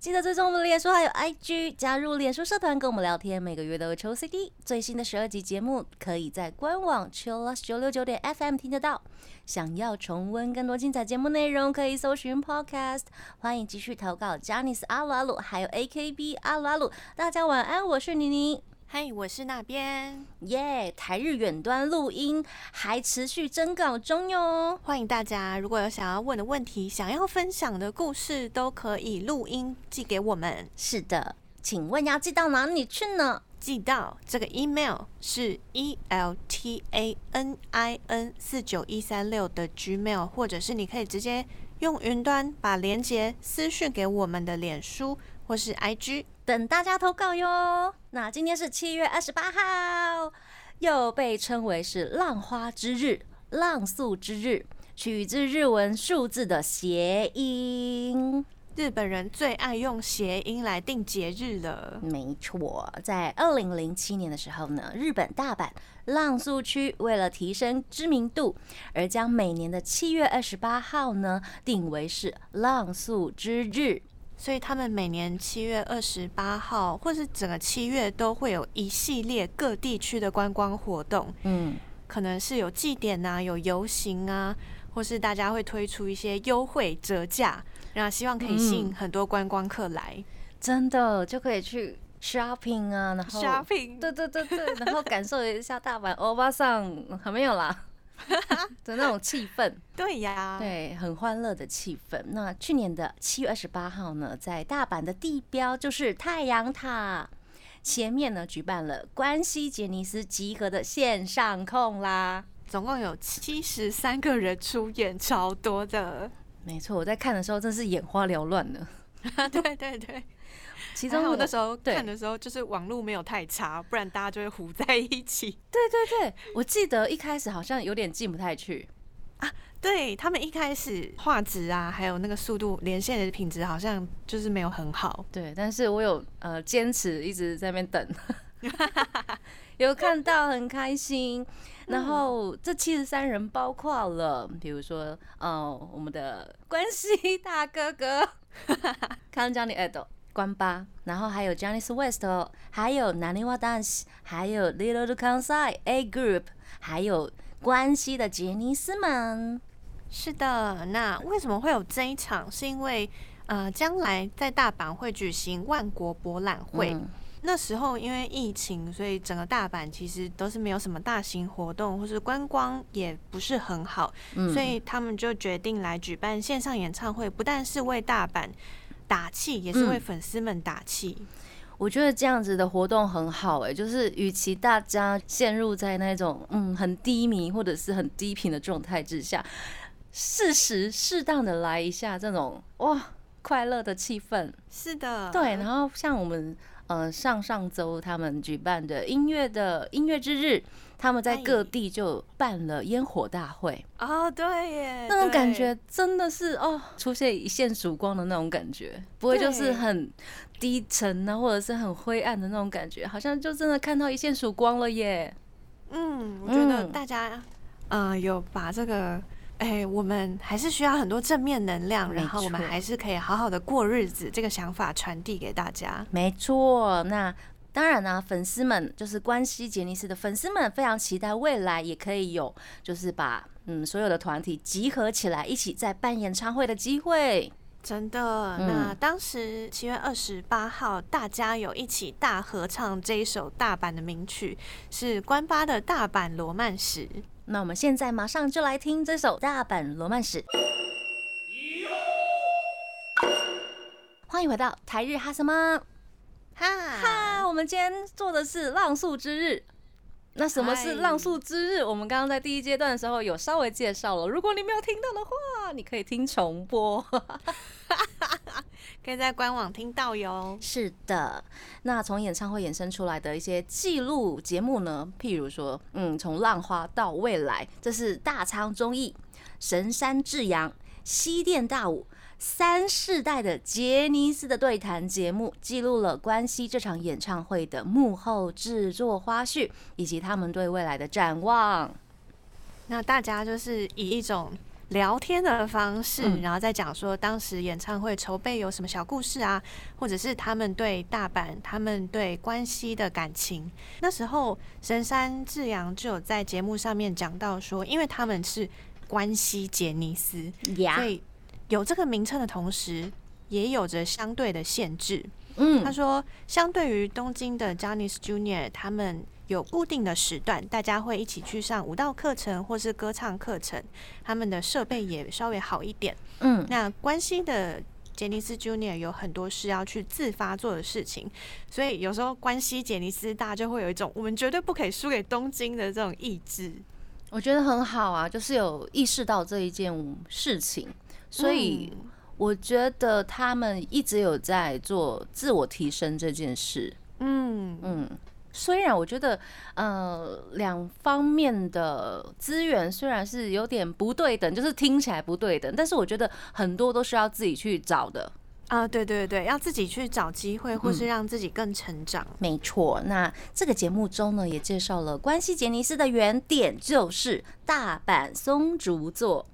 记得追踪我们的脸书还有 IG，加入脸书社团跟我们聊天，每个月都会抽 CD。最新的十二集节目可以在官网 Chillus 九六九点 FM 听得到。想要重温更多精彩节目内容，可以搜寻 Podcast。欢迎继续投稿 j a n i c e 阿鲁阿鲁，还有 AKB 阿鲁阿鲁。大家晚安，我是妮妮。嗨，我是那边耶。台日远端录音还持续征稿中哟，欢迎大家，如果有想要问的问题、想要分享的故事，都可以录音寄给我们。是的，请问要寄到哪里去呢？寄到这个 email 是 e l t a n i n 四九一三六的 gmail，或者是你可以直接用云端把链接私讯给我们的脸书或是 IG。等大家投稿哟。那今天是七月二十八号，又被称为是浪花之日、浪速之日，取自日文数字的谐音。日本人最爱用谐音来定节日了。没错，在二零零七年的时候呢，日本大阪浪速区为了提升知名度，而将每年的七月二十八号呢定为是浪速之日。所以他们每年七月二十八号，或是整个七月都会有一系列各地区的观光活动。嗯，可能是有祭典啊，有游行啊，或是大家会推出一些优惠折价，然后希望可以吸引很多观光客来。真的就可以去 shopping 啊，然后 shopping，对对对对，然后感受一下大阪欧巴桑，还 没有啦。的那种气氛，对呀，对，很欢乐的气氛。那去年的七月二十八号呢，在大阪的地标就是太阳塔前面呢，举办了关西杰尼斯集合的线上控啦，总共有七十三个人出演，超多的。没错，我在看的时候真是眼花缭乱呢。对 对对。其中我那时候看的时候，就是网络没有太差，不然大家就会糊在一起。对对对，我记得一开始好像有点进不太去啊。对他们一开始画质啊，还有那个速度、连线的品质，好像就是没有很好。对，但是我有呃坚持一直在那边等，有看到很开心。然后这七十三人包括了，比如说呃我们的关系大哥哥，康江的爱豆。关八，然后还有 Johnny's West，还有 Naniwa Dance，还有 Little Kansai A Group，还有关西的杰尼斯们。是的，那为什么会有这一场？是因为呃，将来在大阪会举行万国博览会，那时候因为疫情，所以整个大阪其实都是没有什么大型活动，或是观光也不是很好，所以他们就决定来举办线上演唱会，不但是为大阪。打气也是为粉丝们打气，我觉得这样子的活动很好哎，就是与其大家陷入在那种嗯很低迷或者是很低频的状态之下，适时适当的来一下这种哇快乐的气氛，是的，对。然后像我们呃上上周他们举办的音乐的音乐之日。他们在各地就办了烟火大会哦，对耶，那种感觉真的是哦，出现一线曙光的那种感觉，不会就是很低沉啊，或者是很灰暗的那种感觉，好像就真的看到一线曙光了耶。嗯，我觉得大家嗯有把这个哎，我们还是需要很多正面能量，然后我们还是可以好好的过日子，这个想法传递给大家。没错，那。当然呢，粉丝们就是关西杰尼斯的粉丝们，非常期待未来也可以有，就是把嗯所有的团体集合起来，一起在办演唱会的机会。真的，那当时七月二十八号，大家有一起大合唱这一首大阪的名曲，是关八的大阪罗曼史。那我们现在马上就来听这首大阪罗曼史。欢迎回到台日哈什么？哈，我们今天做的是浪速之日。那什么是浪速之日？我们刚刚在第一阶段的时候有稍微介绍了。如果你没有听到的话，你可以听重播，可以在官网听到哟。是的，那从演唱会衍生出来的一些记录节目呢，譬如说，嗯，从浪花到未来，这是大仓忠义、神山智洋、西电大武。三世代的杰尼斯的对谈节目，记录了关西这场演唱会的幕后制作花絮，以及他们对未来的展望。那大家就是以一种。聊天的方式，然后再讲说当时演唱会筹备有什么小故事啊，或者是他们对大阪、他们对关西的感情。那时候神山智阳就有在节目上面讲到说，因为他们是关西杰尼斯，所以有这个名称的同时，也有着相对的限制。嗯，他说，相对于东京的 Johnny's Junior，他们。有固定的时段，大家会一起去上舞蹈课程或是歌唱课程，他们的设备也稍微好一点。嗯，那关西的杰尼斯 Junior 有很多是要去自发做的事情，所以有时候关西杰尼斯大家就会有一种我们绝对不可以输给东京的这种意志。我觉得很好啊，就是有意识到这一件事情，所以我觉得他们一直有在做自我提升这件事。嗯嗯。虽然我觉得，呃，两方面的资源虽然是有点不对等，就是听起来不对等，但是我觉得很多都是要自己去找的啊。对对对，要自己去找机会，或是让自己更成长。没错。那这个节目中呢，也介绍了关西杰尼斯的原点，就是大阪松竹座。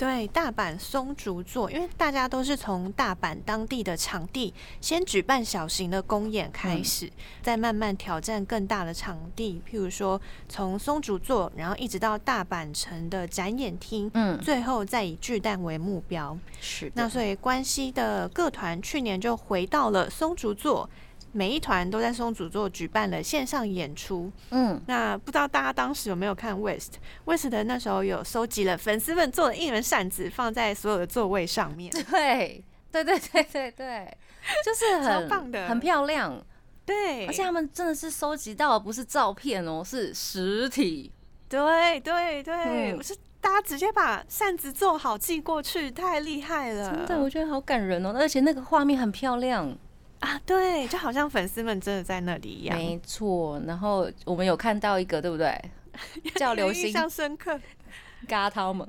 对，大阪松竹座，因为大家都是从大阪当地的场地先举办小型的公演开始，再慢慢挑战更大的场地，譬如说从松竹座，然后一直到大阪城的展演厅，嗯，最后再以巨蛋为目标。是，那所以关西的各团去年就回到了松竹座。每一团都在松竹座举办了线上演出，嗯，那不知道大家当时有没有看 West？West 的那时候有收集了粉丝们做的应援扇子，放在所有的座位上面。对，对对对对对，就是很棒的，很漂亮。对，而且他们真的是收集到的不是照片哦，是实体。对对对，我是大家直接把扇子做好寄过去，太厉害了。真的，我觉得好感人哦，而且那个画面很漂亮。啊，对，就好像粉丝们真的在那里一样。没错，然后我们有看到一个，对不对？叫流星，印象深刻。嘎涛蒙，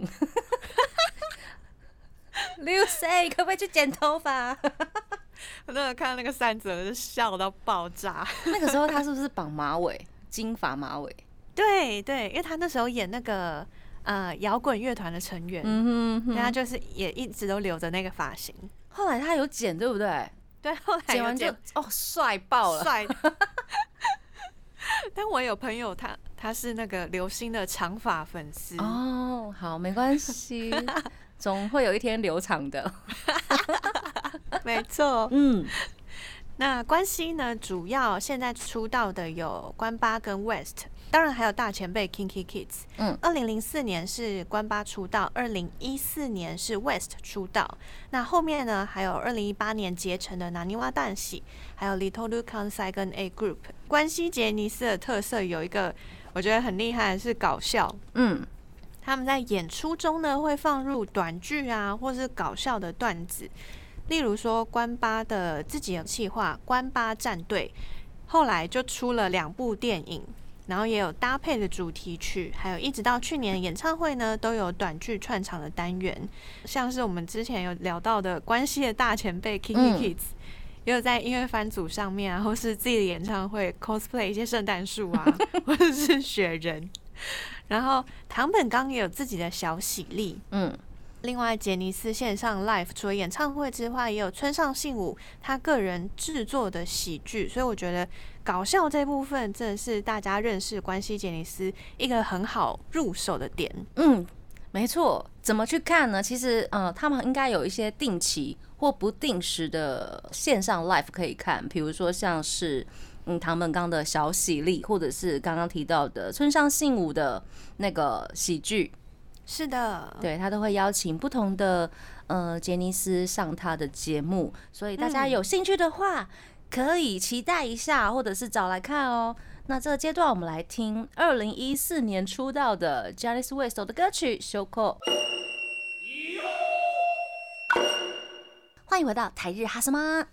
刘 C 可不可以去剪头发？我那个看到那个三折，就笑到爆炸。那个时候他是不是绑马尾，金发马尾？对对，因为他那时候演那个呃摇滚乐团的成员，嗯哼，他就是也一直都留着那个发型。后来他有剪，对不对？对，后来剪完就哦，帅爆了，帅。但我有朋友，他他是那个流星的长发粉丝哦。好，没关系，总会有一天留长的。没错，嗯。那关西呢？主要现在出道的有关八跟 West。当然还有大前辈 Kinky Kids，嗯，二零零四年是关八出道，二零一四年是 West 出道。那后面呢，还有二零一八年结成的南泥洼蛋喜，还有 Little Luke 跟 A Group。关西杰尼斯的特色有一个，我觉得很厉害，是搞笑。嗯，他们在演出中呢，会放入短剧啊，或是搞笑的段子，例如说关八的自己的企划《关八战队》，后来就出了两部电影。然后也有搭配的主题曲，还有一直到去年演唱会呢，都有短剧串场的单元，像是我们之前有聊到的关系的大前辈 Kinki Kids，也有在音乐番组上面啊，或是自己的演唱会 cosplay 一些圣诞树啊，或者是雪人。然后唐本刚也有自己的小喜力，嗯。另外，杰尼斯线上 live 除了演唱会之外，也有村上信五他个人制作的喜剧，所以我觉得搞笑这部分真的是大家认识关西杰尼斯一个很好入手的点。嗯，没错。怎么去看呢？其实，呃，他们应该有一些定期或不定时的线上 live 可以看，比如说像是嗯唐本刚的小喜力，或者是刚刚提到的村上信五的那个喜剧。是的，对他都会邀请不同的呃杰尼斯上他的节目，所以大家有兴趣的话可以期待一下，或者是找来看哦。那这个阶段我们来听二零一四年出道的 j a n i c e West 的歌曲《修扣》。欢迎回到台日哈什么？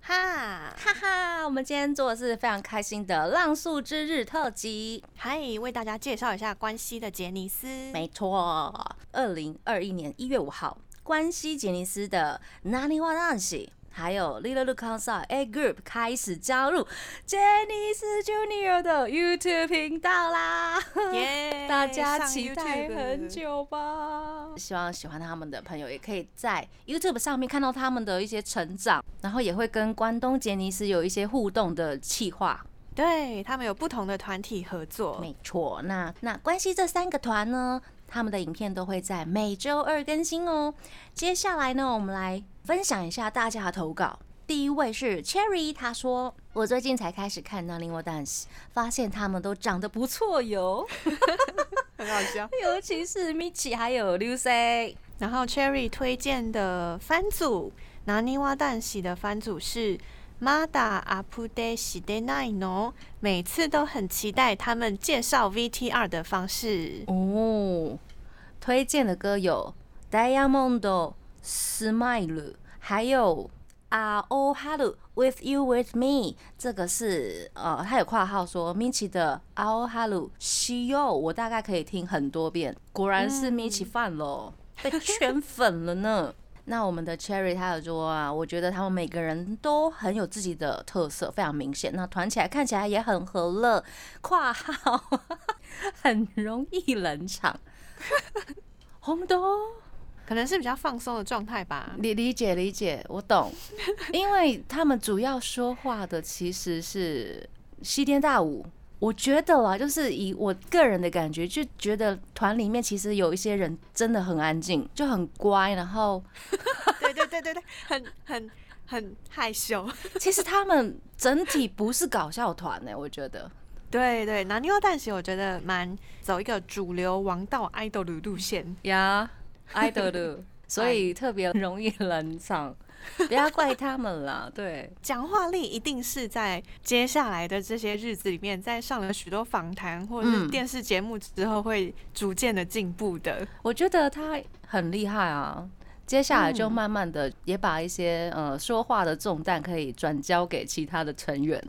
哈哈哈！我们今天做的是非常开心的浪速之日特辑，嗨，为大家介绍一下关西的杰尼斯。没错，二零二一年一月五号，关西杰尼斯的 Nani wa Danshi。还有 Little Look Outside A Group 开始加入杰尼斯 Junior 的 YouTube 频道啦！耶！大家期待很久吧？希望喜欢他们的朋友也可以在 YouTube 上面看到他们的一些成长，然后也会跟关东杰尼斯有一些互动的企划。对他们有不同的团体合作，没错。那那关系这三个团呢？他们的影片都会在每周二更新哦。接下来呢，我们来分享一下大家的投稿。第一位是 Cherry，他说：“我最近才开始看《那令我 dance》，发现他们都长得不错哟，很好笑。尤其是 Michi 还有 Lucy。然后 Cherry 推荐的番组《拿尼瓦蛋喜》的番组是。”马达阿普德西德奈诺，每次都很期待他们介绍 VTR 的方式哦。推荐的歌有《Diamond》、《Smile》，还有《啊哦哈鲁 With You With Me》。这个是呃，他有括号说 Michi 的《啊哦哈鲁西柚》，我大概可以听很多遍。果然是 Michi 饭喽，被圈粉了呢。那我们的 Cherry 他有说啊，我觉得他们每个人都很有自己的特色，非常明显。那团起来看起来也很和乐，括号 很容易冷场。红豆可能是比较放松的状态吧。理理解理解，我懂。因为他们主要说话的其实是西天大舞。我觉得啦，就是以我个人的感觉，就觉得团里面其实有一些人真的很安静，就很乖，然后，对对对对对，很很很害羞。其实他们整体不是搞笑团呢，我觉得。对对，拿妞蛋鞋，我觉得蛮走一个主流王道 idol 的路线呀 所以特别容易冷场。不要怪他们啦，对，讲话力一定是在接下来的这些日子里面，在上了许多访谈或者是电视节目之后，会逐渐的进步的。我觉得他很厉害啊，接下来就慢慢的也把一些呃说话的重担可以转交给其他的成员。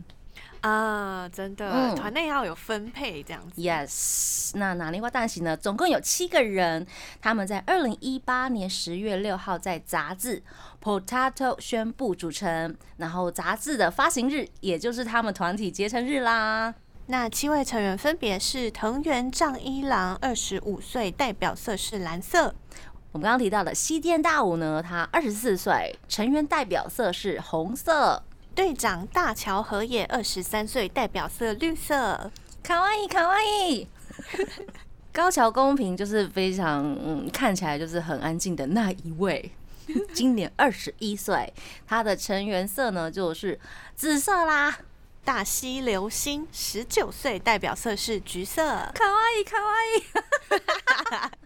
啊，真的，团内要有分配这样子。Yes，那哪里花大喜呢？总共有七个人，他们在二零一八年十月六号在杂志《Potato》宣布组成，然后杂志的发行日也就是他们团体结成日啦。那七位成员分别是藤原丈一郎，二十五岁，代表色是蓝色。我们刚刚提到的西电大武呢，他二十四岁，成员代表色是红色。队长大桥和也二十三岁，代表色绿色。卡哇伊，卡哇伊。高桥公平就是非常嗯，看起来就是很安静的那一位。今年二十一岁，他的成员色呢就是紫色啦。大西流星十九岁，代表色是橘色。卡哇伊，卡哇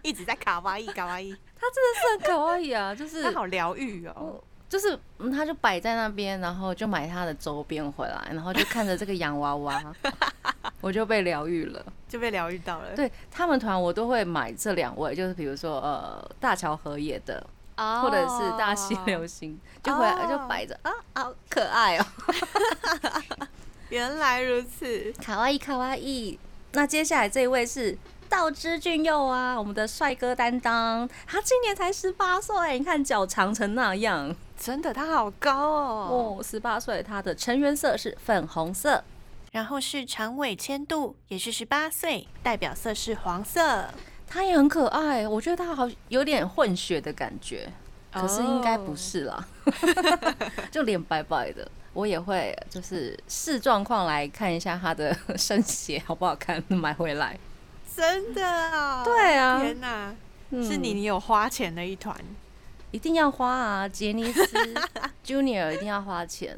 伊，一直在卡哇伊，卡哇伊。他真的是很卡哇伊啊，就是他好疗愈哦。就是，嗯，他就摆在那边，然后就买他的周边回来，然后就看着这个洋娃娃，我就被疗愈了，就被疗愈到了。对他们团，我都会买这两位，就是比如说呃大桥和也的，或者是大西流星，就回来就摆着啊，好可爱哦。原来如此，卡哇伊卡哇伊。那接下来这一位是。道之俊佑啊，我们的帅哥担当，他今年才十八岁，你看脚长成那样，真的他好高哦。哦，十八岁，他的成员色是粉红色，然后是长尾千度，也是十八岁，代表色是黄色，他也很可爱，我觉得他好有点混血的感觉，可是应该不是啦，就脸白白的，我也会就是视状况来看一下他的 身鞋好不好看，买回来。真的啊！对啊！天哪，是你，你有花钱的一团，一定要花啊！杰尼斯 Junior 一定要花钱，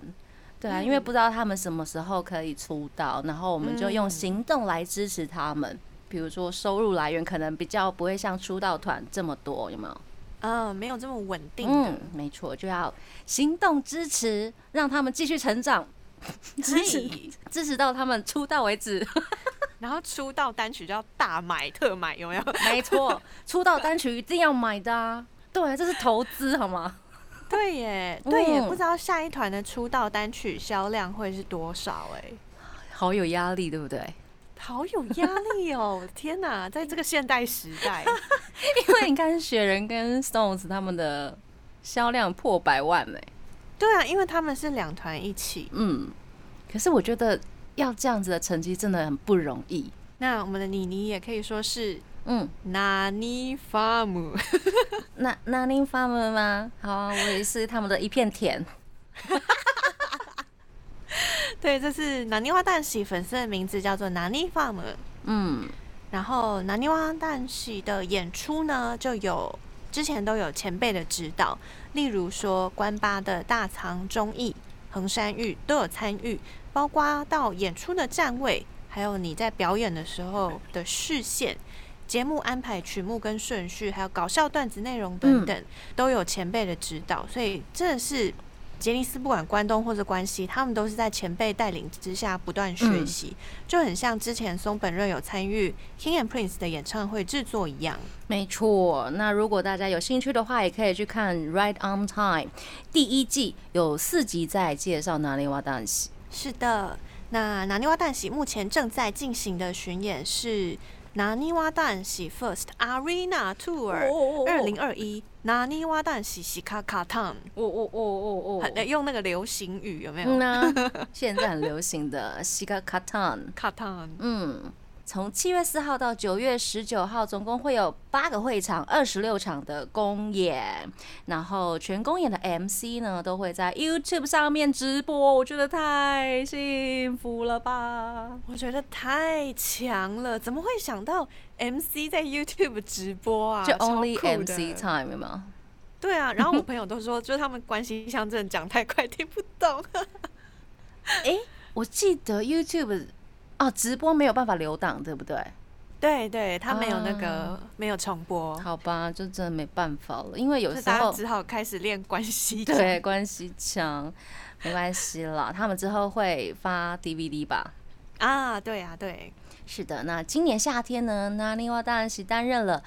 对啊，因为不知道他们什么时候可以出道，然后我们就用行动来支持他们。比如说收入来源可能比较不会像出道团这么多，有没有？嗯，没有这么稳定。嗯，没错，就要行动支持，让他们继续成长，支持支持到他们出道为止。然后出道单曲就要大买特买，有没有？没错，出道单曲一定要买的啊！对，这是投资，好吗？对耶，对耶，不知道下一团的出道单曲销量会是多少？哎，好有压力，对不对？好有压力哦！天哪，在这个现代时代，因为你看雪人跟 Stones 他们的销量破百万嘞。对啊，因为他们是两团一起。嗯，可是我觉得要这样子的成绩真的很不容易。那我们的妮妮也可以说是嗯，Nani Farm，那 Nani Farm 吗？好啊，我也是他们的一片田。对，这是南泥花旦喜粉丝的名字叫做南泥 farm。嗯，然后南泥花旦喜的演出呢，就有之前都有前辈的指导，例如说关八的大藏忠义、横山玉都有参与，包括到演出的站位，还有你在表演的时候的视线、节目安排曲目跟顺序，还有搞笑段子内容等等，都有前辈的指导，所以真的是。杰尼斯不管关东或者关西，他们都是在前辈带领之下不断学习，就很像之前松本润有参与 King and Prince 的演唱会制作一样。没错，那如果大家有兴趣的话，也可以去看《Right on Time》第一季，有四集在介绍哪里瓦旦喜。是的，那哪里瓦旦喜目前正在进行的巡演是。拿尼瓦旦喜 First Arena Tour 二零二一，拿尼瓦旦喜西卡卡烫，哦哦哦。哦哦，用那个流行语有没有？现在很流行的西卡卡烫，卡烫，嗯。从七月四号到九月十九号，总共会有八个会场，二十六场的公演。然后全公演的 MC 呢，都会在 YouTube 上面直播。我觉得太幸福了吧！我觉得太强了，怎么会想到 MC 在 YouTube 直播啊？就 Only MC Time 吗？对啊。然后我 朋友都说，就是他们关系像真的讲太快，听不懂。哎，我记得 YouTube。哦，直播没有办法留档，对不对？对对，他没有那个没有重播，好吧，就真的没办法了，因为有时候只好开始练关系，对关系强，没关系了，他们之后会发 DVD 吧？啊，对啊，对，是的，那今年夏天呢，那另外当然是担任了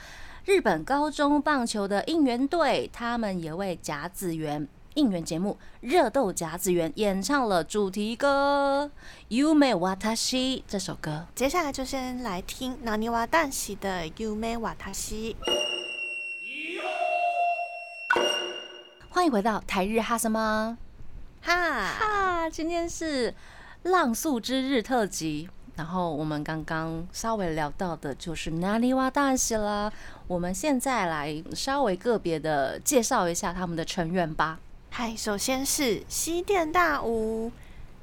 日本高中棒球的应援队，他们也为甲子园。应援节目《热豆夹子园》演唱了主题歌《Yume Watashi》这首歌。接下来就先来听纳尼瓦旦喜的《Yume Watashi》。欢迎回到台日哈什么哈哈，今天是浪速之日特辑。然后我们刚刚稍微聊到的就是纳尼瓦旦喜啦。我们现在来稍微个别的介绍一下他们的成员吧。嗨，首先是西电大吾，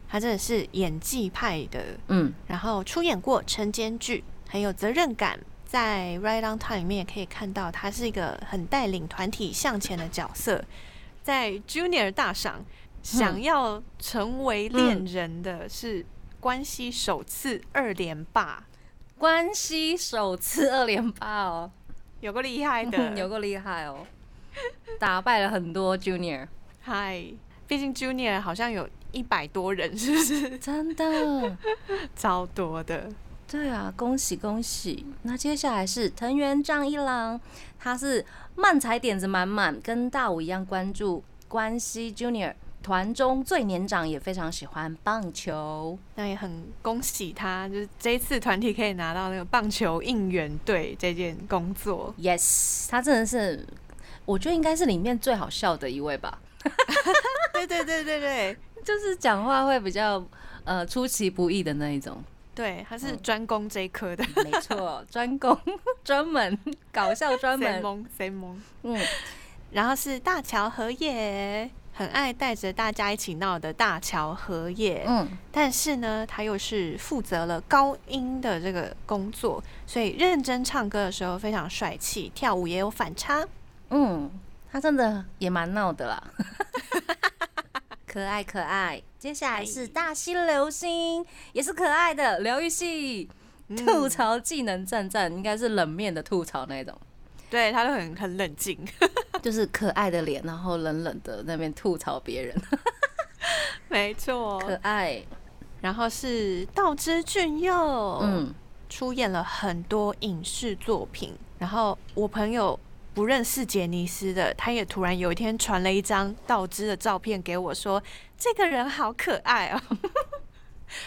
他真的是演技派的，嗯，然后出演过晨间剧，很有责任感，在《Right on Time》里面也可以看到，他是一个很带领团体向前的角色。在 Junior 大赏，想要成为恋人的是关系首次二连霸，关系首次二连霸哦，有个厉害的，有个厉害哦，打败了很多 Junior。嗨，毕竟 Junior 好像有一百多人，是不是？真的，超多的。对啊，恭喜恭喜！那接下来是藤原丈一郎，他是漫才点子满满，跟大武一样关注关西 Junior 团中最年长，也非常喜欢棒球。那也很恭喜他，就是这一次团体可以拿到那个棒球应援队这件工作。Yes，他真的是，我觉得应该是里面最好笑的一位吧。对 对对对对，就是讲话会比较呃出其不意的那一种。对，他是专攻这一科的，没错，专攻 专门搞笑专门。谁蒙谁蒙？嗯，然后是大桥和也，很爱带着大家一起闹的大桥和也。嗯，但是呢，他又是负责了高音的这个工作，所以认真唱歌的时候非常帅气，跳舞也有反差。嗯。他真的也蛮闹的啦，可爱可爱。接下来是大西流星，也是可爱的疗愈系，吐槽技能赞赞，应该是冷面的吐槽那种。对他都很很冷静，就是可爱的脸，然后冷冷的那边吐槽别人。没错，可爱。然后是道之俊佑，嗯，出演了很多影视作品。然后我朋友。不认识杰尼斯的，他也突然有一天传了一张道之的照片给我，说：“这个人好可爱哦。”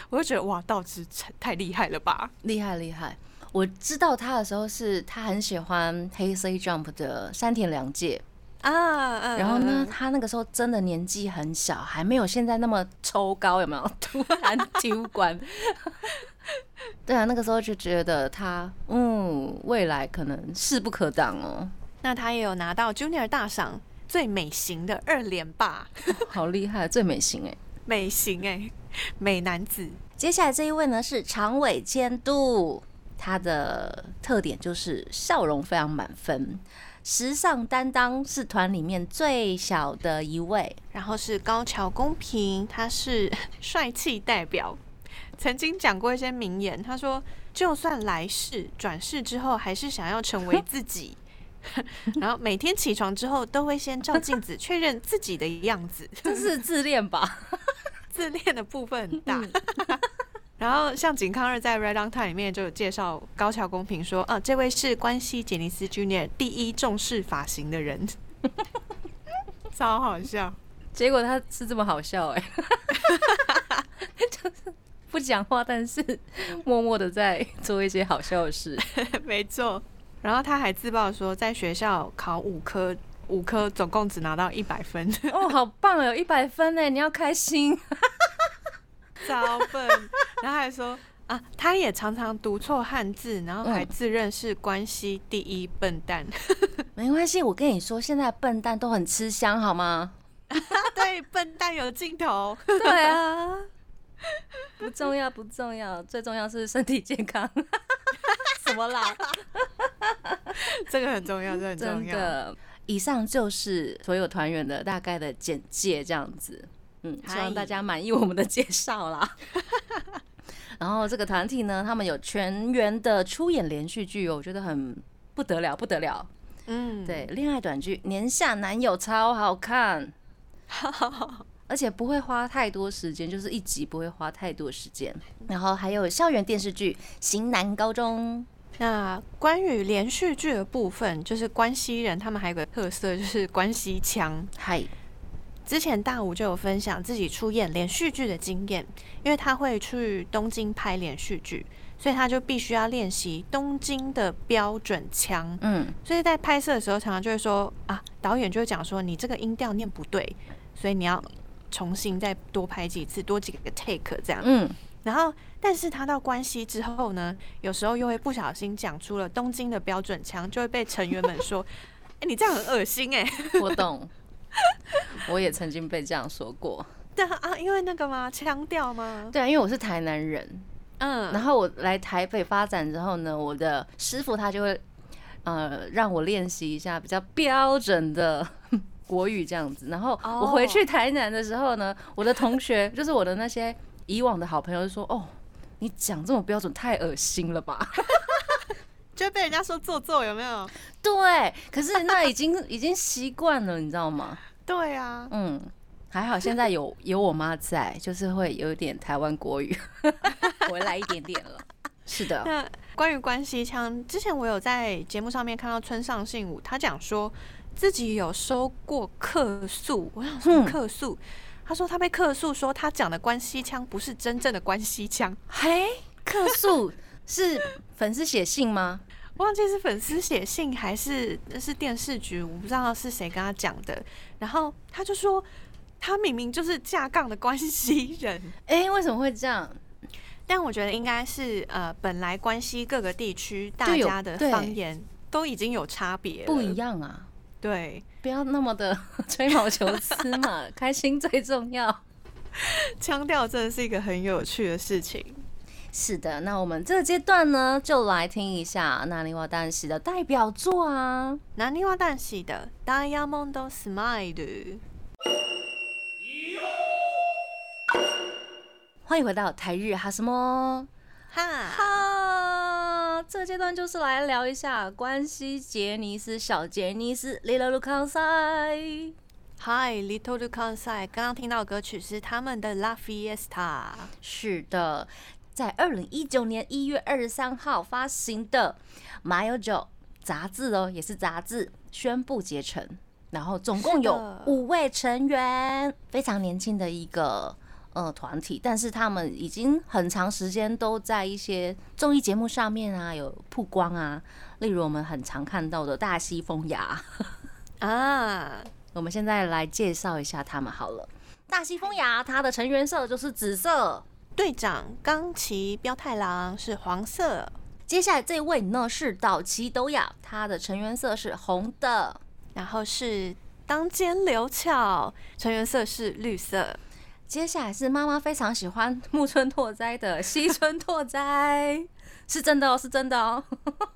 我就觉得哇，道之太厉害了吧！厉害厉害！我知道他的时候是他很喜欢黑 C Jump 的山田凉介啊，然后呢，他那个时候真的年纪很小，还没有现在那么抽高，有没有？突然丢关。对啊，那个时候就觉得他，嗯，未来可能势不可挡哦。那他也有拿到 Junior 大赏最美型的二连霸，好厉害，最美型哎，美型哎，美男子。接下来这一位呢是长尾监督，他的特点就是笑容非常满分，时尚担当是团里面最小的一位，然后是高桥公平，他是 帅气代表。曾经讲过一些名言，他说：“就算来世转世之后，还是想要成为自己。然后每天起床之后，都会先照镜子确认自己的样子。这是自恋吧？自恋的部分很大。然后像井康二在《Red On Time》里面就有介绍高桥公平说：‘啊，这位是关西杰尼斯 Junior 第一重视发型的人。’超好笑。结果他是这么好笑哎，就是。”不讲话，但是默默的在做一些好笑的事。没错，然后他还自曝说，在学校考五科，五科总共只拿到一百分。哦，好棒哦，一百分呢，你要开心。超笨，然后还说啊，他也常常读错汉字，然后还自认是关系第一笨蛋。没关系，我跟你说，现在笨蛋都很吃香，好吗？对，笨蛋有镜头。对啊。不重要，不重要，最重要是身体健康。什么啦？这个很重要，这很重要。的，以上就是所有团员的大概的简介，这样子。嗯，希望大家满意我们的介绍啦。然后这个团体呢，他们有全员的出演连续剧，我觉得很不得了，不得了。嗯，对，恋爱短剧《年下男友》超好看。而且不会花太多时间，就是一集不会花太多时间。然后还有校园电视剧《型男高中》。那关于连续剧的部分，就是关西人他们还有个特色，就是关西腔。嗨，之前大武就有分享自己出演连续剧的经验，因为他会去东京拍连续剧，所以他就必须要练习东京的标准腔。嗯，所以在拍摄的时候，常常就会说啊，导演就会讲说你这个音调念不对，所以你要。重新再多拍几次，多几个 take 这样。嗯，然后，但是他到关西之后呢，有时候又会不小心讲出了东京的标准腔，就会被成员们说：“ 哎，你这样很恶心哎。”我懂，我也曾经被这样说过。对啊，因为那个吗？腔调吗？对啊，因为我是台南人。嗯，然后我来台北发展之后呢，我的师傅他就会呃让我练习一下比较标准的。国语这样子，然后我回去台南的时候呢，我的同学就是我的那些以往的好朋友就说：“哦，你讲这种标准太恶心了吧？”就被人家说做作，有没有？对，可是那已经 已经习惯了，你知道吗？对啊，嗯，还好现在有有我妈在，就是会有点台湾国语 回来一点点了。是的。那关于关西腔，之前我有在节目上面看到村上信武，他讲说。自己有收过客诉，我想说客诉，他说他被客诉说他讲的关西腔不是真正的关西腔。嘿，客诉 是粉丝写信吗？忘记是粉丝写信还是是电视局，我不知道是谁跟他讲的。然后他就说他明明就是架杠的关系人，哎，为什么会这样？但我觉得应该是呃，本来关西各个地区大家的方言都已经有差别，不一样啊。对，不要那么的 吹毛求疵嘛，开心最重要。腔调真的是一个很有趣的事情。是的，那我们这个阶段呢，就来听一下南尼瓦旦喜的代表作啊，南尼瓦旦喜的《Diamond Smile》。欢迎回到台日哈什么哈。这个阶段就是来聊一下关西杰尼斯小杰尼斯 Little Kansai。Hi，Little l Kansai，刚刚听到歌曲是他们的 La Fiesta。是的，在二零一九年一月二十三号发行的《Mile 九》杂志哦，也是杂志宣布结成，然后总共有五位成员，非常年轻的一个。呃团体，但是他们已经很长时间都在一些综艺节目上面啊有曝光啊，例如我们很常看到的大西风雅 啊。我们现在来介绍一下他们好了。大西风雅它的成员色就是紫色，队长冈崎彪太郎是黄色。接下来这位呢是岛崎斗雅，他的成员色是红的，然后是当间流巧，成员色是绿色。接下来是妈妈非常喜欢木村拓哉的西村拓哉，是真的哦，是真的哦，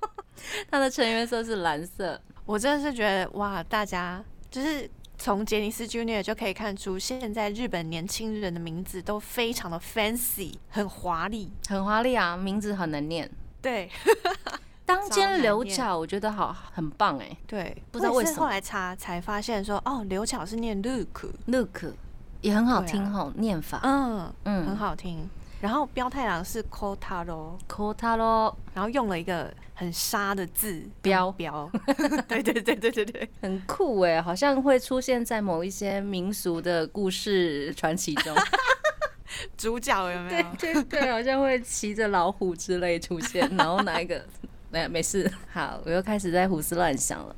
他的成员色是蓝色。我真的是觉得哇，大家就是从杰尼斯 Junior 就可以看出，现在日本年轻人的名字都非常的 fancy，很华丽，很华丽啊，名字很能念。对，当间刘巧，我觉得好很棒哎。对，不知道为什么后来查才发现说，哦，刘巧是念 Look，Look 也很好听吼，念法，嗯嗯，很好听。然后标太郎是 Kotaro，Kotaro，然后用了一个很沙的字标标，对对对对对对，很酷哎，好像会出现在某一些民俗的故事传奇中。主角有没有？对对对，好像会骑着老虎之类出现，然后拿一个，没没事。好，我又开始在胡思乱想了。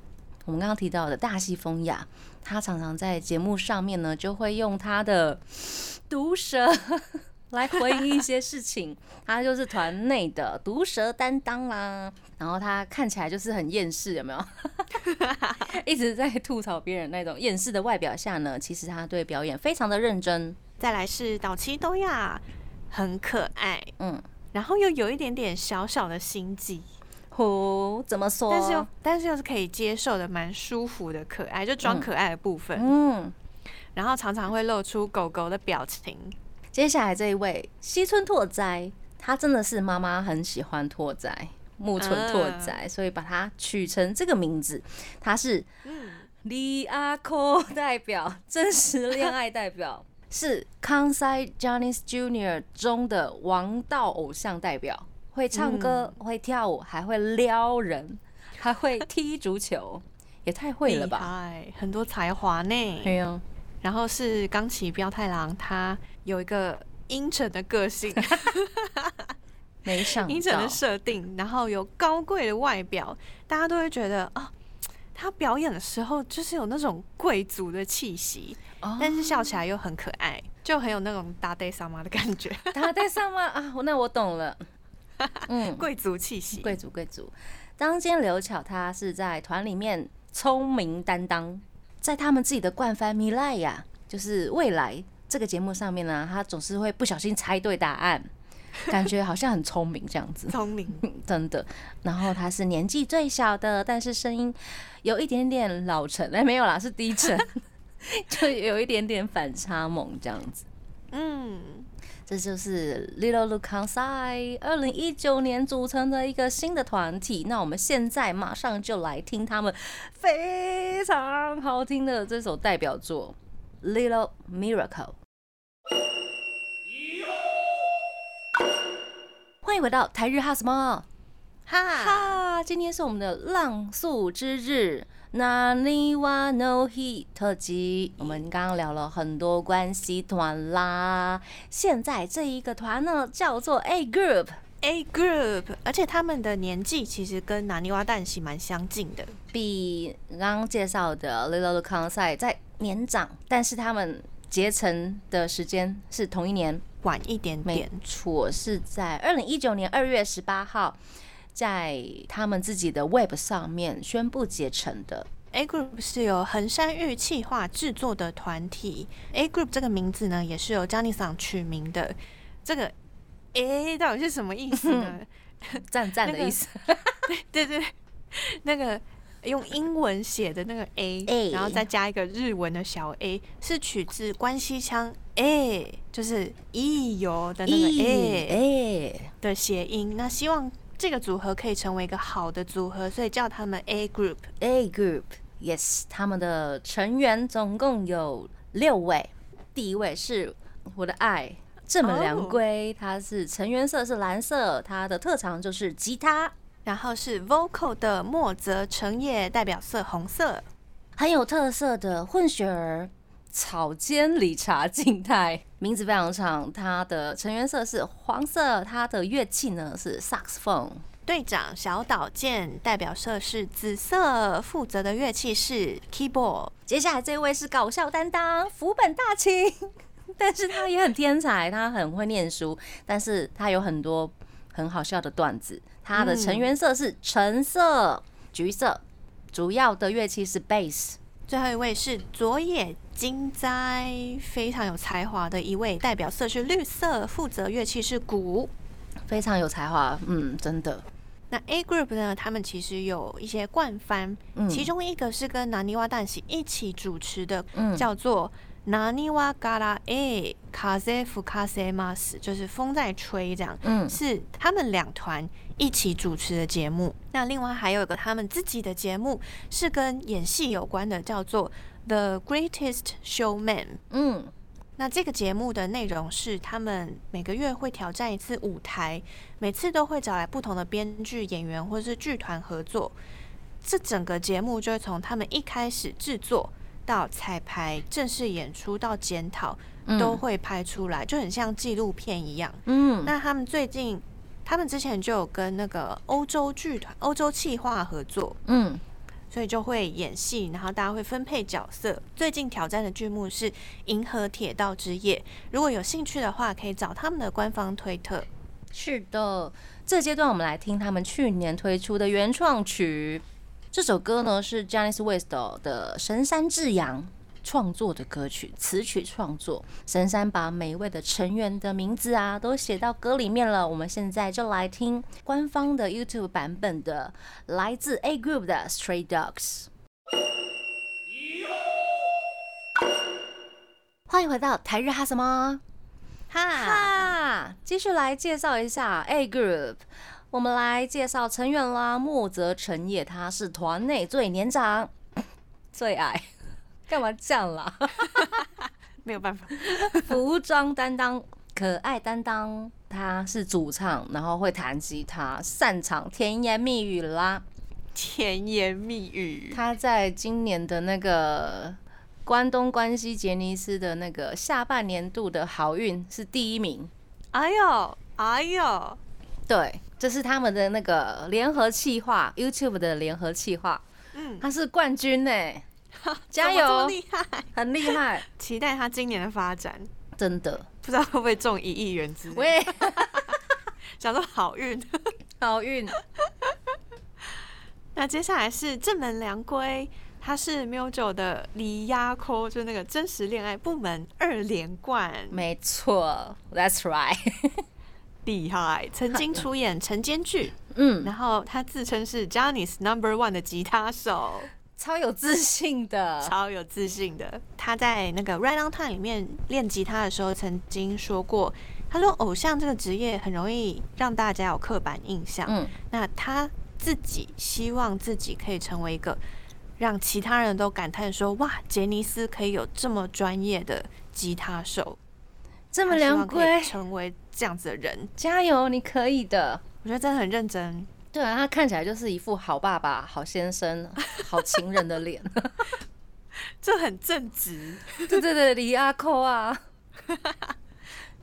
我们刚刚提到的大西风雅，他常常在节目上面呢，就会用他的毒舌 来回应一些事情。他就是团内的毒舌担当啦。然后他看起来就是很厌世，有没有？一直在吐槽别人那种厌世的外表下呢，其实他对表演非常的认真。再来是岛崎东亚，很可爱，嗯，然后又有一点点小小的心机，哦，怎么说？但是又但是又是可以接受的，蛮舒服的可爱，就装可爱的部分，嗯，然后常常会露出狗狗的表情。接下来这一位西村拓哉，他真的是妈妈很喜欢拓哉木村拓哉，所以把他取成这个名字，他是李阿科代表，真实恋爱代表。是康塞 Johnny's Junior 中的王道偶像代表，会唱歌，会跳舞，还会撩人，还会踢足球，也太会了吧！很多才华呢。对啊，然后是冈崎彪太郎，他有一个阴沉的个性，没想阴沉的设定，然后有高贵的外表，大家都会觉得啊。他表演的时候就是有那种贵族的气息，但是笑起来又很可爱，就很有那种大爹萨妈的感觉。大爹萨妈啊，那我懂了。嗯，贵族气息，贵族贵族。当间刘巧他是在团里面聪明担当，在他们自己的冠番米莱呀，就是未来这个节目上面呢，他总是会不小心猜对答案。感觉好像很聪明这样子，聪明 真的。然后他是年纪最小的，但是声音有一点点老成，哎，没有啦，是低沉，就有一点点反差萌这样子。嗯，这就是 Little Look Kansai 二零一九年组成的一个新的团体。那我们现在马上就来听他们非常好听的这首代表作《Little Miracle》。欢迎回到台日哈什么哈哈，今天是我们的浪速之日，那尼瓦诺希特辑。我们刚刚聊了很多关系团啦，现在这一个团呢叫做 A Group，A Group，而且他们的年纪其实跟南泥洼蛋喜蛮相近的，比刚刚介绍的 Little Consai 在年长，但是他们结成的时间是同一年。晚一点点，没错，是在二零一九年二月十八号，在他们自己的 Web 上面宣布结成的。A Group 是由横山玉气化制作的团体。A Group 这个名字呢，也是由 Johnny 桑取名的。这个 A 到底是什么意思呢？赞赞的意思。对对对，那个。用英文写的那个 A，然后再加一个日文的小 a，是取自关西腔 A，就是“ E 游”的那个 A 的谐音。那希望这个组合可以成为一个好的组合，所以叫他们 A Group。A Group，Yes，他们的成员总共有六位。第一位是我的爱正本良归，他是成员色是蓝色，他的特长就是吉他。然后是 vocal 的莫泽成也，代表色红色，很有特色的混血儿草间理查静态，名字非常长。他的成员色是黄色，他的乐器呢是萨克斯风。队长小岛健代表色是紫色，负责的乐器是 keyboard。接下来这位是搞笑担当福本大清，但是他也很天才，他很会念书，但是他有很多很好笑的段子。他的成员色是橙色、橘色，主要的乐器是 bass。最后一位是佐野金哉，非常有才华的一位，代表色是绿色，负责乐器是鼓，非常有才华，嗯，真的。那 A Group 呢？他们其实有一些冠番，其中一个是跟南泥洼蛋喜一起主持的，叫做南泥洼嘎拉 A 卡塞夫卡塞马斯，就是风在吹这样，嗯，是他们两团。一起主持的节目，那另外还有一个他们自己的节目是跟演戏有关的，叫做《The Greatest Showman》。嗯，那这个节目的内容是他们每个月会挑战一次舞台，每次都会找来不同的编剧、演员或者是剧团合作。这整个节目就会从他们一开始制作到彩排、正式演出到检讨，都会拍出来，就很像纪录片一样。嗯，那他们最近。他们之前就有跟那个欧洲剧团、欧洲企划合作，嗯，所以就会演戏，然后大家会分配角色。最近挑战的剧目是《银河铁道之夜》，如果有兴趣的话，可以找他们的官方推特。是的，这阶段我们来听他们去年推出的原创曲，这首歌呢是 Janice West 的《神山智洋》。创作的歌曲词曲创作，神山把每一位的成员的名字啊都写到歌里面了。我们现在就来听官方的 YouTube 版本的，来自 A Group 的 Stray Dogs。欢迎回到台日哈什么？哈哈，继续来介绍一下 A Group。我们来介绍成员啦，莫泽成也，他是团内最年长、最矮。干嘛这样啦？没有办法。服装担当、可爱担当，他是主唱，然后会弹吉他，擅长甜言蜜语啦。甜言蜜语。他在今年的那个关东关西杰尼斯的那个下半年度的好运是第一名。哎呦，哎呦，对，这是他们的那个联合企划，YouTube 的联合企划。嗯，他是冠军呢。加油！厉害，很厉害，期待他今年的发展。真的不知道会不会中一亿元之类。想说好运，好运。那接下来是正门良规，他是 Mujo 的李亚科，就是那个真实恋爱部门二连冠。没错，That's right，厉害。曾经出演晨间剧，嗯，然后他自称是 Johnny's Number One 的吉他手。超有自信的，超有自信的。他在那个《Right on Time》里面练吉他的时候，曾经说过：“他说偶像这个职业很容易让大家有刻板印象。嗯，那他自己希望自己可以成为一个让其他人都感叹说：‘哇，杰尼斯可以有这么专业的吉他手，这么良规，成为这样子的人。’加油，你可以的。我觉得真的很认真。”对啊，他看起来就是一副好爸爸、好先生、好情人的脸，这很正直。对对对，李阿扣啊，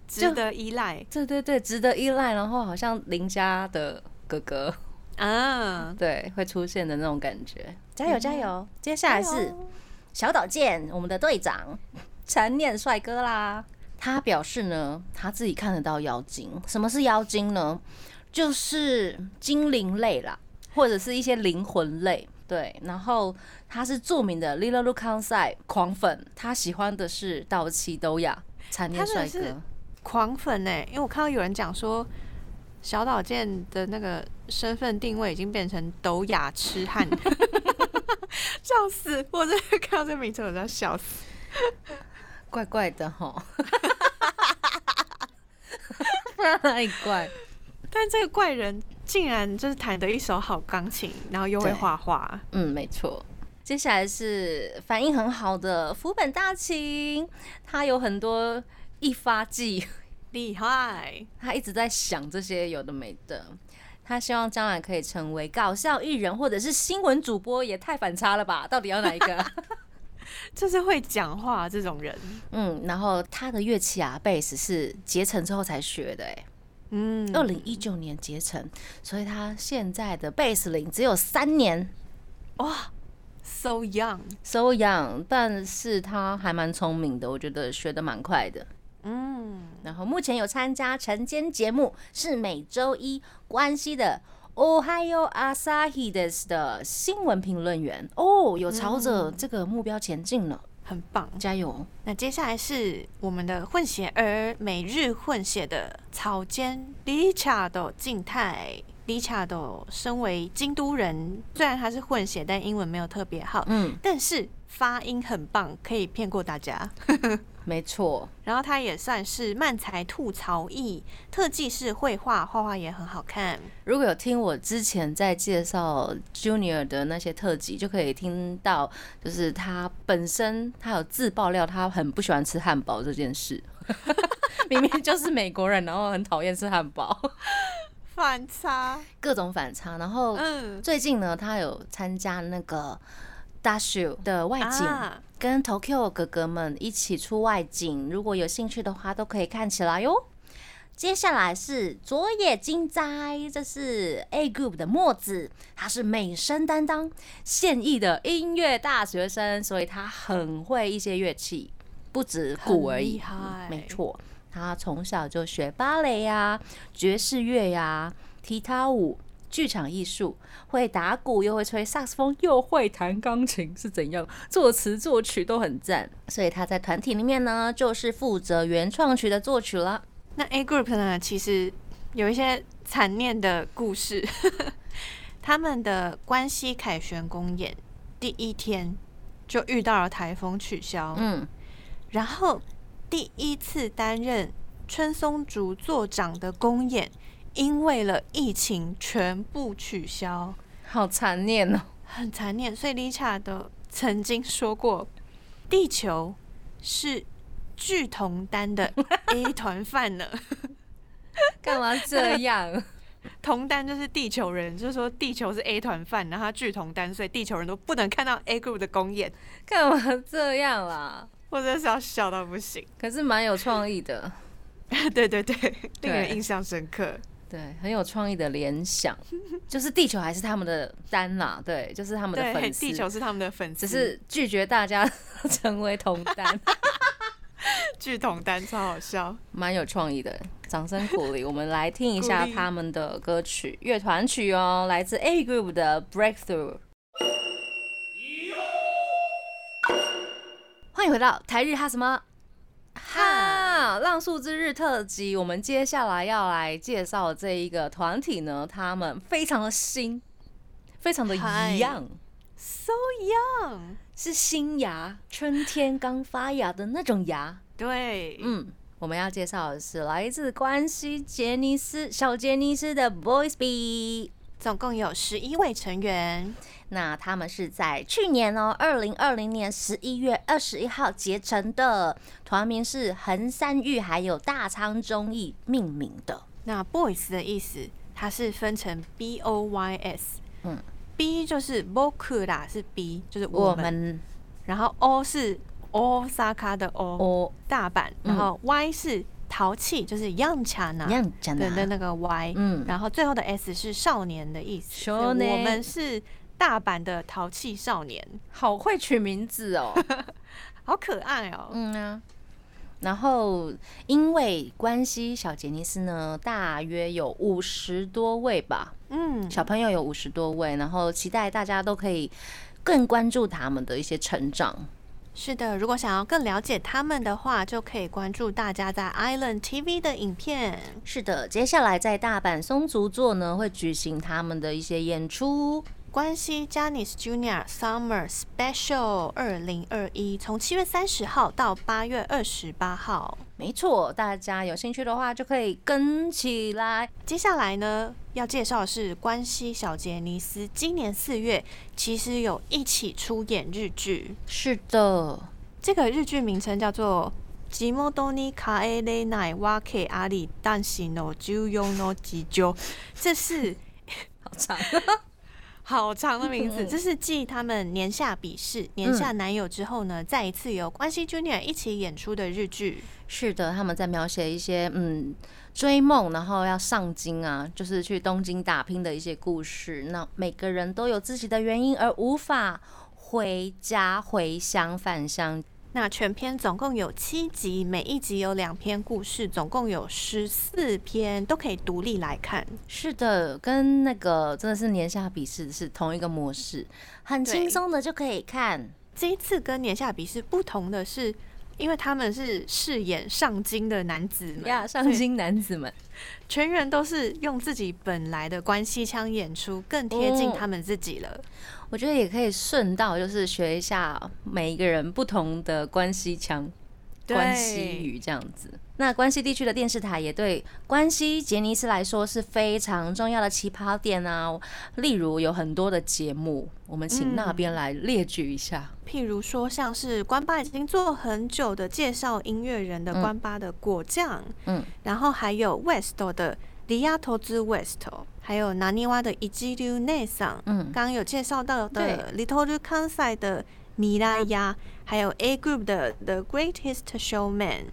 值得依赖。对对对，值得依赖。然后好像邻家的哥哥啊，对，会出现的那种感觉。加油加油！接下来是小岛健，我们的队长，残念帅哥啦。他表示呢，他自己看得到妖精。什么是妖精呢？就是精灵类啦，或者是一些灵魂类，对。然后他是著名的 Lilo l u k a n s a i 狂粉，他喜欢的是道奇斗雅残念帅哥，狂粉呢。因为我看到有人讲说，小岛健的那个身份定位已经变成斗雅痴汉，笑死！我真的看到这名字，我要笑死，怪怪的哈，不知道哪里怪。但这个怪人竟然就是弹得一手好钢琴，然后又会画画。嗯，没错。接下来是反应很好的福本大晴，他有很多一发技，厉害。他一直在想这些有的没的。他希望将来可以成为搞笑艺人，或者是新闻主播，也太反差了吧？到底要哪一个？就是会讲话这种人。嗯，然后他的乐器啊，贝斯是结成之后才学的，哎，嗯，二零一九年结成，所以他现在的贝斯龄只有三年。哇，so young，，so young，但是他还蛮聪明的，我觉得学的蛮快的。嗯，然后目前有参加晨间节目，是每周一关西的 Ohio Asahi 的新闻评论员。哦，有朝着这个目标前进了，很棒。加油！那接下来是我们的混血儿，每日混血的草间 Richard 静态。Richard 身为京都人，虽然他是混血，但英文没有特别好，嗯，但是发音很棒，可以骗过大家。没错，然后他也算是漫才吐槽艺，特技是绘画，画画也很好看。如果有听我之前在介绍 Junior 的那些特辑，就可以听到，就是他本身他有自爆料，他很不喜欢吃汉堡这件事。明明就是美国人，然后很讨厌吃汉堡，反差，各种反差。然后嗯，最近呢，他有参加那个 Dashu 的外景，啊跟 Tokyo 哥哥们一起出外景。如果有兴趣的话，都可以看起来哟。接下来是佐野金哉，这是 A Group 的墨子，他是美声担当，现役的音乐大学生，所以他很会一些乐器，不止鼓而已。没错，他从小就学芭蕾呀、爵士乐呀、踢踏舞、剧场艺术，会打鼓，又会吹萨克斯风，又会弹钢琴，是怎样？作词作曲都很赞，所以他在团体里面呢，就是负责原创曲的作曲了。那 A Group 呢，其实有一些惨烈的故事。他们的关西凯旋公演第一天就遇到了台风取消，嗯，然后第一次担任春松竹座长的公演，因为了疫情全部取消，好残念哦。很残念。所以 Lisa 的曾经说过，地球是巨同单的 A 团饭呢。干嘛这样？同单就是地球人，就是说地球是 A 团饭，然后他聚同单，所以地球人都不能看到 A group 的公演，干嘛这样啦？我真的是要笑到不行。可是蛮有创意的，对对对，令人印象深刻。对，很有创意的联想，就是地球还是他们的单啦，对，就是他们的，粉丝，地球是他们的粉丝，只是拒绝大家 成为同单，剧同单，超好笑。蛮有创意的，掌声鼓励。我们来听一 下他们的歌曲，乐团曲哦，来自 A Group 的 Breakthrough。欢迎回到台日哈什么哈浪速之日特辑。我们接下来要来介绍这一个团体呢，他们非常的新，非常的嗨 young，So young，是新芽，春天刚发芽的那种芽。对，嗯，我们要介绍的是来自关西杰尼斯小杰尼斯的 Boys B。总共有十一位成员。那他们是在去年哦，二零二零年十一月二十一号结成的，团名是横山裕还有大仓忠义命名的。那 boys 的意思，它是分成 B O Y S，嗯，B 就是 boku 啦，是 B，就是我我们，然后 O 是 Osaka 的 O，哦，大阪，然后 Y 是淘气，就是 young 强一啊。样讲的的的那个 Y，嗯，然后最后的 S 是少年的意思，我们是大阪的淘气少年，好会取名字哦。好可爱哦。嗯啊。然后，因为关西小杰尼斯呢，大约有五十多位吧，嗯，小朋友有五十多位，然后期待大家都可以更关注他们的一些成长。是的，如果想要更了解他们的话，就可以关注大家在 Island TV 的影片。是的，接下来在大阪松竹座呢会举行他们的一些演出。关西 Janis Junior Summer Special 二零二一，从七月三十号到八月二十八号。没错，大家有兴趣的话就可以跟起来。接下来呢，要介绍的是关西小杰尼斯，今年四月其实有一起出演日剧，是的，这个日剧名称叫做。地元に帰れないわけあり男子の重要の事情，这是好长。 好长的名字，这是继他们年下比试、年下男友之后呢，再一次由关西 Junior 一起演出的日剧。是的，他们在描写一些嗯追梦，然后要上京啊，就是去东京打拼的一些故事。那每个人都有自己的原因而无法回家、回乡、返乡。那全篇总共有七集，每一集有两篇故事，总共有十四篇，都可以独立来看。是的，跟那个真的是年下比试是同一个模式，很轻松的就可以看。这一次跟年下比试不同的是。因为他们是饰演上京的男子们呀，上京男子们 全员都是用自己本来的关西腔演出，更贴近他们自己了。我觉得也可以顺道就是学一下每一个人不同的关西腔。关西语这样子，那关西地区的电视台也对关西杰尼斯来说是非常重要的起跑点啊。例如有很多的节目，我们请那边来列举一下。譬如说，像是关巴已经做很久的介绍音乐人的关巴的果酱，嗯，然后还有 West 的迪亚投资 West，还有南泥洼的一吉流内桑，嗯，刚刚有介绍到的 Little Kansai 的。米拉亚，还有 A Group 的 The Greatest Showman。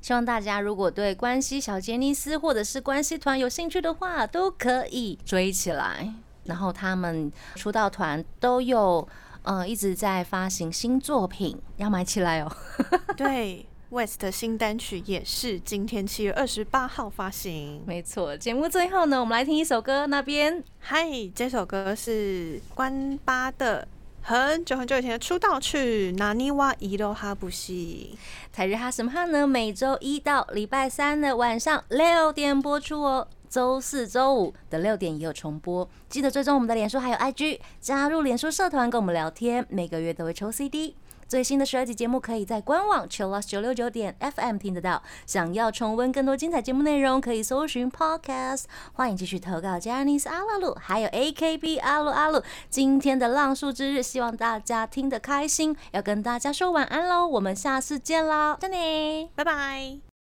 希望大家如果对关西小杰尼斯或者是关西团有兴趣的话，都可以追起来。然后他们出道团都有呃一直在发行新作品，要买起来哦。对，West 的新单曲也是今天七月二十八号发行。没错，节目最后呢，我们来听一首歌。那边，嗨，这首歌是关八的。很久很久以前的出道曲《哪尼瓦伊罗哈布西》，台日哈什么哈呢？每周一到礼拜三的晚上六点播出哦，周四周五的六点也有重播。记得追踪我们的脸书还有 IG，加入脸书社团跟我们聊天，每个月都会抽 CD。最新的十二集节目可以在官网 chillus 九六九点 FM 听得到。想要重温更多精彩节目内容，可以搜寻 Podcast。欢迎继续投稿 j a n i c e 阿拉鲁，还有 AKB 阿鲁阿鲁。今天的浪数之日，希望大家听得开心。要跟大家说晚安喽，我们下次见啦 j e n n y，拜拜。